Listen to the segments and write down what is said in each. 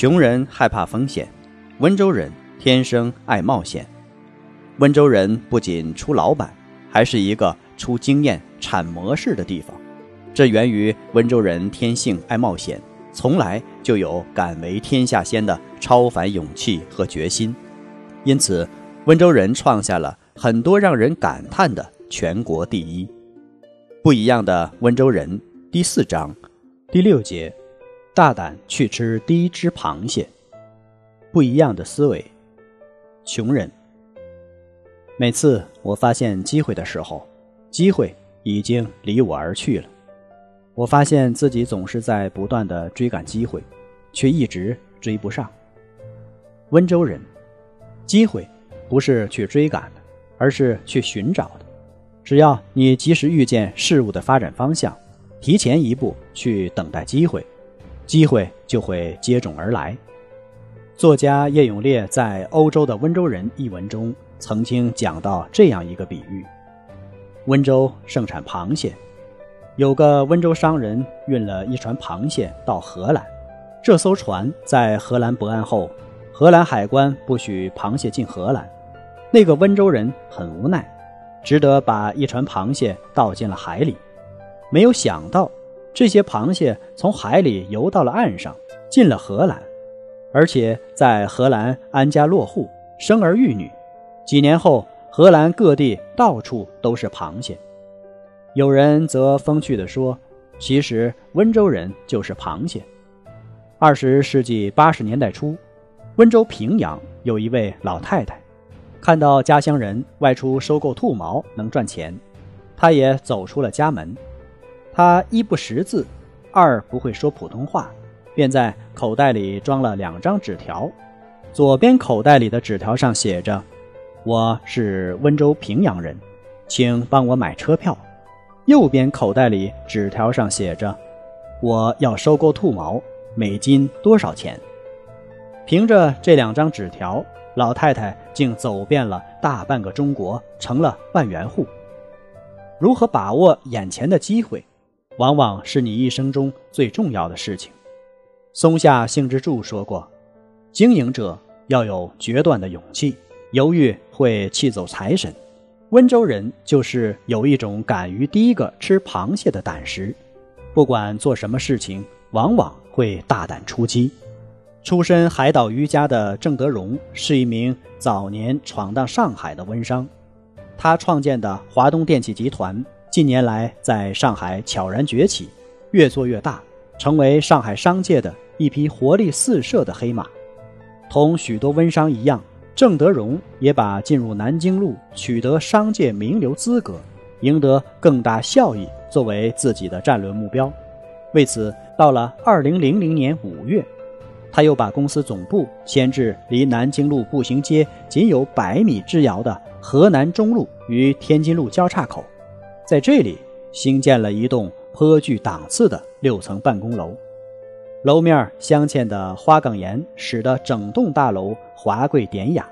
穷人害怕风险，温州人。天生爱冒险，温州人不仅出老板，还是一个出经验、产模式的地方。这源于温州人天性爱冒险，从来就有敢为天下先的超凡勇气和决心。因此，温州人创下了很多让人感叹的全国第一。不一样的温州人第四章第六节：大胆去吃第一只螃蟹。不一样的思维。穷人。每次我发现机会的时候，机会已经离我而去了。我发现自己总是在不断的追赶机会，却一直追不上。温州人，机会不是去追赶的，而是去寻找的。只要你及时预见事物的发展方向，提前一步去等待机会，机会就会接踵而来。作家叶永烈在《欧洲的温州人》一文中曾经讲到这样一个比喻：温州盛产螃蟹，有个温州商人运了一船螃蟹到荷兰，这艘船在荷兰泊岸后，荷兰海关不许螃蟹进荷兰，那个温州人很无奈，只得把一船螃蟹倒进了海里。没有想到，这些螃蟹从海里游到了岸上，进了荷兰。而且在荷兰安家落户，生儿育女。几年后，荷兰各地到处都是螃蟹。有人则风趣地说：“其实温州人就是螃蟹。”二十世纪八十年代初，温州平阳有一位老太太，看到家乡人外出收购兔毛能赚钱，她也走出了家门。她一不识字，二不会说普通话。便在口袋里装了两张纸条，左边口袋里的纸条上写着：“我是温州平阳人，请帮我买车票。”右边口袋里纸条上写着：“我要收购兔毛，每斤多少钱？”凭着这两张纸条，老太太竟走遍了大半个中国，成了万元户。如何把握眼前的机会，往往是你一生中最重要的事情。松下幸之助说过：“经营者要有决断的勇气，犹豫会气走财神。温州人就是有一种敢于第一个吃螃蟹的胆识，不管做什么事情，往往会大胆出击。”出身海岛渔家的郑德荣是一名早年闯荡上海的温商，他创建的华东电器集团近年来在上海悄然崛起，越做越大。成为上海商界的一匹活力四射的黑马，同许多温商一样，郑德荣也把进入南京路、取得商界名流资格、赢得更大效益作为自己的战略目标。为此，到了二零零零年五月，他又把公司总部迁至离南京路步行街仅有百米之遥的河南中路与天津路交叉口，在这里兴建了一栋。颇具档次的六层办公楼，楼面镶嵌的花岗岩使得整栋大楼华贵典雅。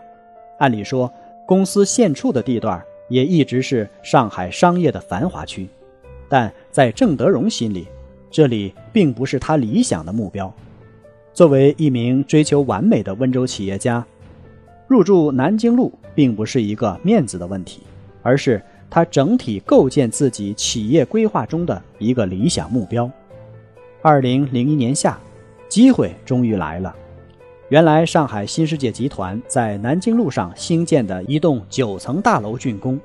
按理说，公司现处的地段也一直是上海商业的繁华区，但在郑德荣心里，这里并不是他理想的目标。作为一名追求完美的温州企业家，入驻南京路并不是一个面子的问题，而是。他整体构建自己企业规划中的一个理想目标。二零零一年夏，机会终于来了。原来上海新世界集团在南京路上兴建的一栋九层大楼竣工，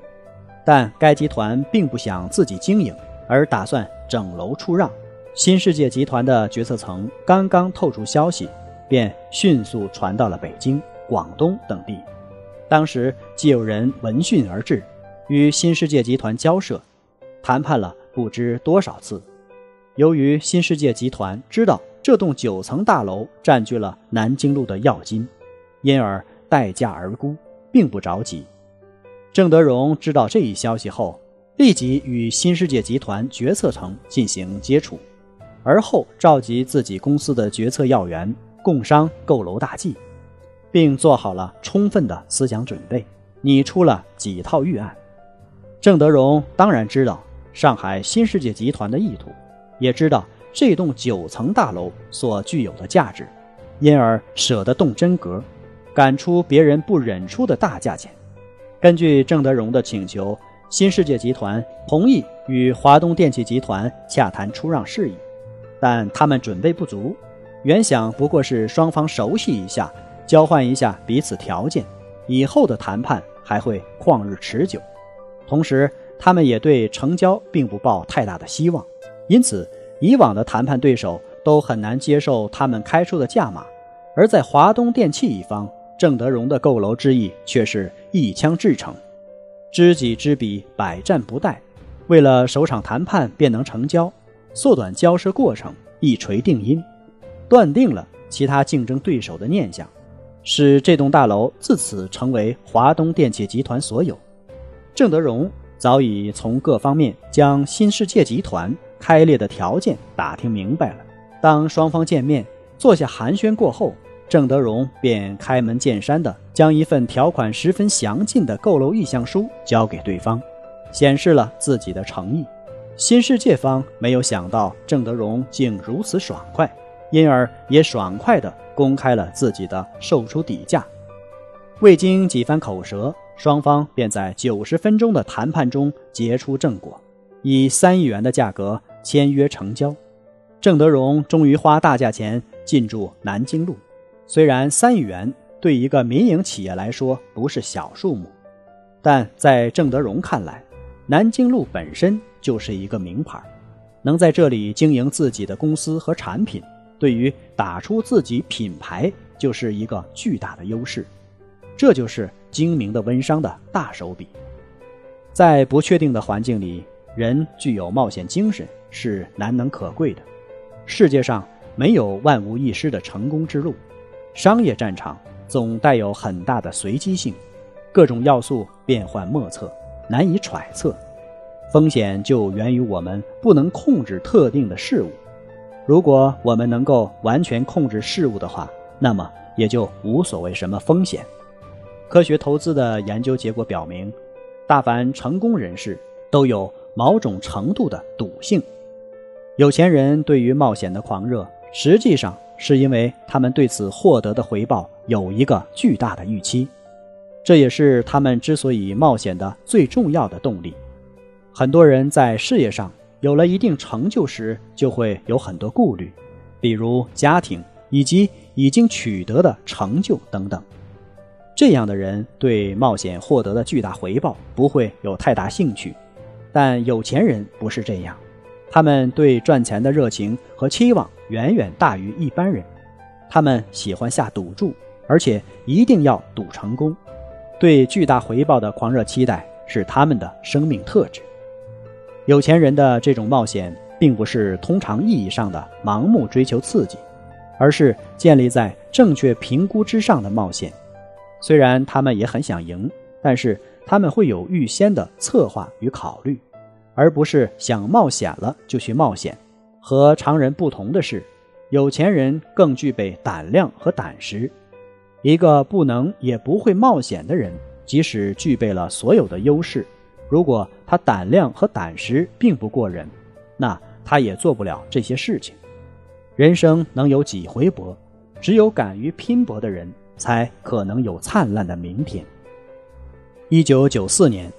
但该集团并不想自己经营，而打算整楼出让。新世界集团的决策层刚刚透出消息，便迅速传到了北京、广东等地。当时即有人闻讯而至。与新世界集团交涉，谈判了不知多少次。由于新世界集团知道这栋九层大楼占据了南京路的要津，因而待价而沽，并不着急。郑德荣知道这一消息后，立即与新世界集团决策层进行接触，而后召集自己公司的决策要员，共商购楼大计，并做好了充分的思想准备，拟出了几套预案。郑德荣当然知道上海新世界集团的意图。也知道这栋九层大楼所具有的价值，因而舍得动真格，敢出别人不忍出的大价钱。根据郑德荣的请求，新世界集团同意与华东电气集团洽谈出让事宜，但他们准备不足，原想不过是双方熟悉一下，交换一下彼此条件，以后的谈判还会旷日持久。同时，他们也对成交并不抱太大的希望。因此，以往的谈判对手都很难接受他们开出的价码，而在华东电器一方，郑德荣的购楼之意却是一枪制成，知己知彼，百战不殆。为了首场谈判便能成交，缩短交涉过程，一锤定音，断定了其他竞争对手的念想，使这栋大楼自此成为华东电器集团所有。郑德荣早已从各方面将新世界集团。开裂的条件打听明白了，当双方见面坐下寒暄过后，郑德荣便开门见山地将一份条款十分详尽的购楼意向书交给对方，显示了自己的诚意。新世界方没有想到郑德荣竟如此爽快，因而也爽快地公开了自己的售出底价。未经几番口舌，双方便在九十分钟的谈判中结出正果，以三亿元的价格。签约成交，郑德荣终于花大价钱进驻南京路。虽然三亿元对一个民营企业来说不是小数目，但在郑德荣看来，南京路本身就是一个名牌，能在这里经营自己的公司和产品，对于打出自己品牌就是一个巨大的优势。这就是精明的温商的大手笔。在不确定的环境里，人具有冒险精神。是难能可贵的。世界上没有万无一失的成功之路，商业战场总带有很大的随机性，各种要素变幻莫测，难以揣测。风险就源于我们不能控制特定的事物。如果我们能够完全控制事物的话，那么也就无所谓什么风险。科学投资的研究结果表明，大凡成功人士都有某种程度的赌性。有钱人对于冒险的狂热，实际上是因为他们对此获得的回报有一个巨大的预期，这也是他们之所以冒险的最重要的动力。很多人在事业上有了一定成就时，就会有很多顾虑，比如家庭以及已经取得的成就等等。这样的人对冒险获得的巨大回报不会有太大兴趣，但有钱人不是这样。他们对赚钱的热情和期望远远大于一般人，他们喜欢下赌注，而且一定要赌成功。对巨大回报的狂热期待是他们的生命特质。有钱人的这种冒险，并不是通常意义上的盲目追求刺激，而是建立在正确评估之上的冒险。虽然他们也很想赢，但是他们会有预先的策划与考虑。而不是想冒险了就去冒险。和常人不同的是，有钱人更具备胆量和胆识。一个不能也不会冒险的人，即使具备了所有的优势，如果他胆量和胆识并不过人，那他也做不了这些事情。人生能有几回搏？只有敢于拼搏的人，才可能有灿烂的明天。一九九四年。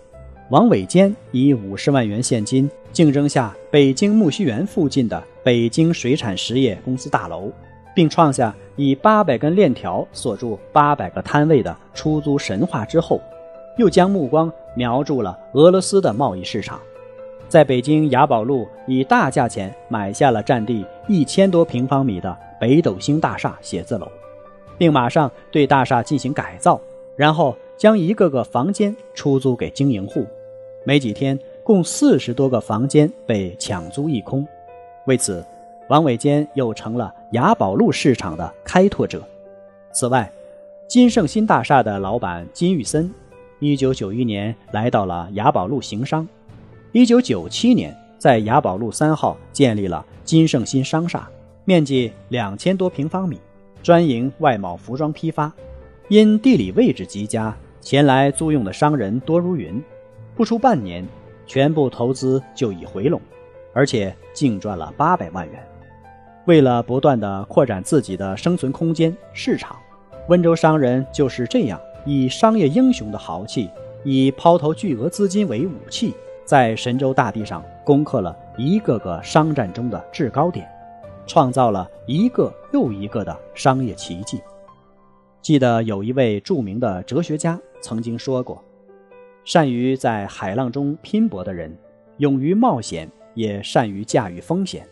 王伟坚以五十万元现金竞争下北京木樨园附近的北京水产实业公司大楼，并创下以八百根链条锁住八百个摊位的出租神话之后，又将目光瞄住了俄罗斯的贸易市场，在北京雅宝路以大价钱买下了占地一千多平方米的北斗星大厦写字楼，并马上对大厦进行改造，然后。将一个个房间出租给经营户，没几天，共四十多个房间被抢租一空。为此，王伟坚又成了雅宝路市场的开拓者。此外，金盛新大厦的老板金玉森，一九九一年来到了雅宝路行商，一九九七年在雅宝路三号建立了金盛新商厦，面积两千多平方米，专营外贸服装批发。因地理位置极佳，前来租用的商人多如云，不出半年，全部投资就已回笼，而且净赚了八百万元。为了不断的扩展自己的生存空间、市场，温州商人就是这样以商业英雄的豪气，以抛投巨额资金为武器，在神州大地上攻克了一个个商战中的制高点，创造了一个又一个的商业奇迹。记得有一位著名的哲学家曾经说过：“善于在海浪中拼搏的人，勇于冒险，也善于驾驭风险。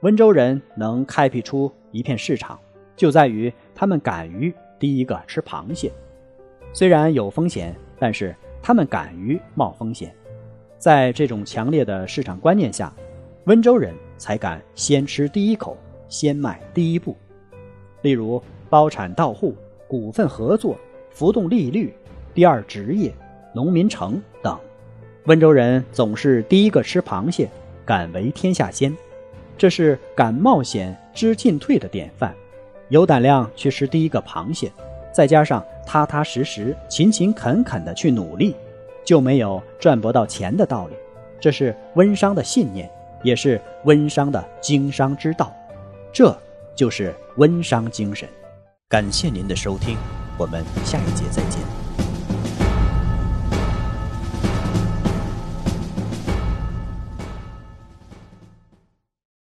温州人能开辟出一片市场，就在于他们敢于第一个吃螃蟹。虽然有风险，但是他们敢于冒风险。在这种强烈的市场观念下，温州人才敢先吃第一口，先迈第一步。例如包产到户。”股份合作、浮动利率、第二职业、农民城等，温州人总是第一个吃螃蟹，敢为天下先，这是敢冒险、知进退的典范。有胆量去吃第一个螃蟹，再加上踏踏实实、勤勤恳恳的去努力，就没有赚不到钱的道理。这是温商的信念，也是温商的经商之道，这就是温商精神。感谢您的收听，我们下一节再见。